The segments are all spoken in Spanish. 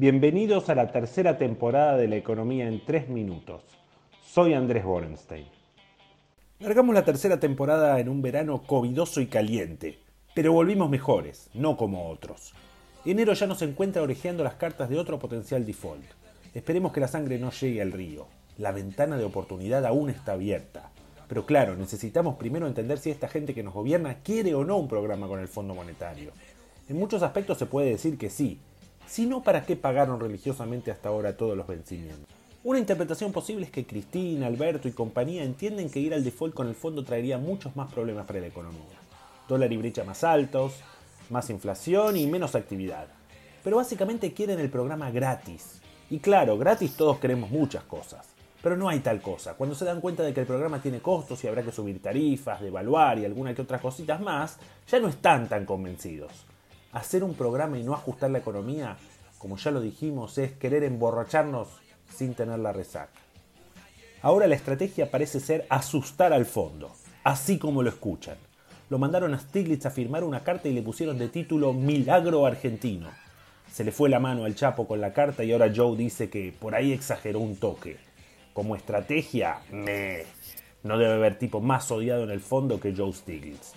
Bienvenidos a la tercera temporada de La Economía en 3 Minutos. Soy Andrés Borenstein. Largamos la tercera temporada en un verano covidoso y caliente, pero volvimos mejores, no como otros. Enero ya nos encuentra orejeando las cartas de otro potencial default. Esperemos que la sangre no llegue al río. La ventana de oportunidad aún está abierta. Pero claro, necesitamos primero entender si esta gente que nos gobierna quiere o no un programa con el Fondo Monetario. En muchos aspectos se puede decir que sí, sino para qué pagaron religiosamente hasta ahora todos los vencimientos. Una interpretación posible es que Cristina, Alberto y compañía entienden que ir al default con el fondo traería muchos más problemas para la economía. Dólar y brecha más altos, más inflación y menos actividad. Pero básicamente quieren el programa gratis. Y claro, gratis todos queremos muchas cosas. Pero no hay tal cosa. Cuando se dan cuenta de que el programa tiene costos y habrá que subir tarifas, devaluar y alguna que otras cositas más, ya no están tan convencidos hacer un programa y no ajustar la economía, como ya lo dijimos, es querer emborracharnos sin tener la resaca. Ahora la estrategia parece ser asustar al fondo, así como lo escuchan. Lo mandaron a Stiglitz a firmar una carta y le pusieron de título Milagro Argentino. Se le fue la mano al Chapo con la carta y ahora Joe dice que por ahí exageró un toque. Como estrategia, me. No debe haber tipo más odiado en el fondo que Joe Stiglitz.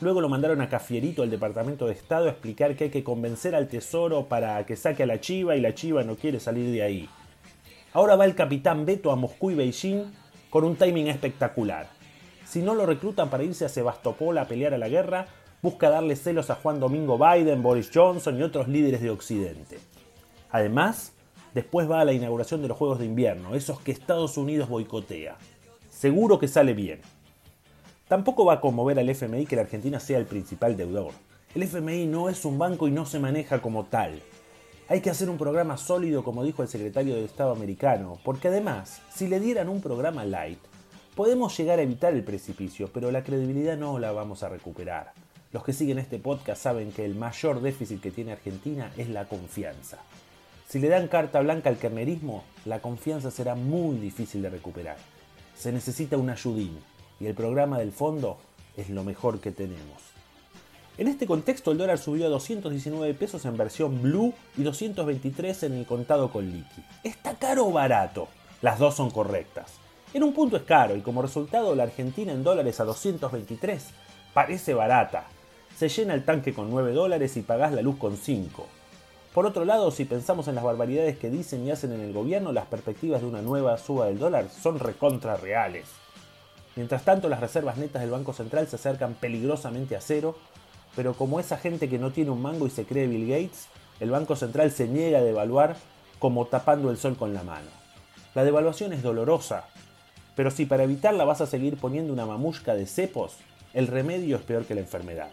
Luego lo mandaron a Cafierito, al Departamento de Estado, a explicar que hay que convencer al Tesoro para que saque a la Chiva y la Chiva no quiere salir de ahí. Ahora va el capitán Beto a Moscú y Beijing con un timing espectacular. Si no lo reclutan para irse a Sebastopol a pelear a la guerra, busca darle celos a Juan Domingo Biden, Boris Johnson y otros líderes de Occidente. Además, después va a la inauguración de los Juegos de Invierno, esos que Estados Unidos boicotea. Seguro que sale bien. Tampoco va a conmover al FMI que la Argentina sea el principal deudor. El FMI no es un banco y no se maneja como tal. Hay que hacer un programa sólido, como dijo el secretario de Estado americano, porque además, si le dieran un programa light, podemos llegar a evitar el precipicio, pero la credibilidad no la vamos a recuperar. Los que siguen este podcast saben que el mayor déficit que tiene Argentina es la confianza. Si le dan carta blanca al kernerismo, la confianza será muy difícil de recuperar. Se necesita un ayudín, y el programa del fondo es lo mejor que tenemos. En este contexto el dólar subió a 219 pesos en versión blue y 223 en el contado con liqui. ¿Está caro o barato? Las dos son correctas. En un punto es caro y como resultado la Argentina en dólares a 223 parece barata. Se llena el tanque con 9 dólares y pagás la luz con 5. Por otro lado, si pensamos en las barbaridades que dicen y hacen en el gobierno, las perspectivas de una nueva suba del dólar son recontra reales. Mientras tanto, las reservas netas del Banco Central se acercan peligrosamente a cero, pero como esa gente que no tiene un mango y se cree Bill Gates, el Banco Central se niega a devaluar como tapando el sol con la mano. La devaluación es dolorosa, pero si para evitarla vas a seguir poniendo una mamushka de cepos, el remedio es peor que la enfermedad.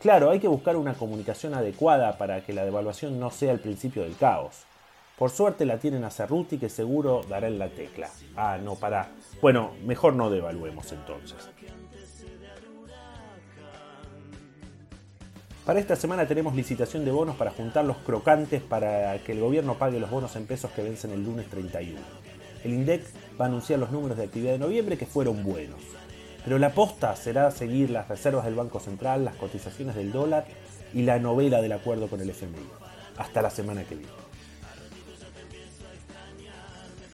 Claro, hay que buscar una comunicación adecuada para que la devaluación no sea el principio del caos. Por suerte la tienen a Cerruti que seguro dará en la tecla. Ah, no, para. Bueno, mejor no devaluemos entonces. Para esta semana tenemos licitación de bonos para juntar los crocantes para que el gobierno pague los bonos en pesos que vencen el lunes 31. El INDEC va a anunciar los números de actividad de noviembre que fueron buenos. Pero la aposta será seguir las reservas del Banco Central, las cotizaciones del dólar y la novela del acuerdo con el FMI. Hasta la semana que viene.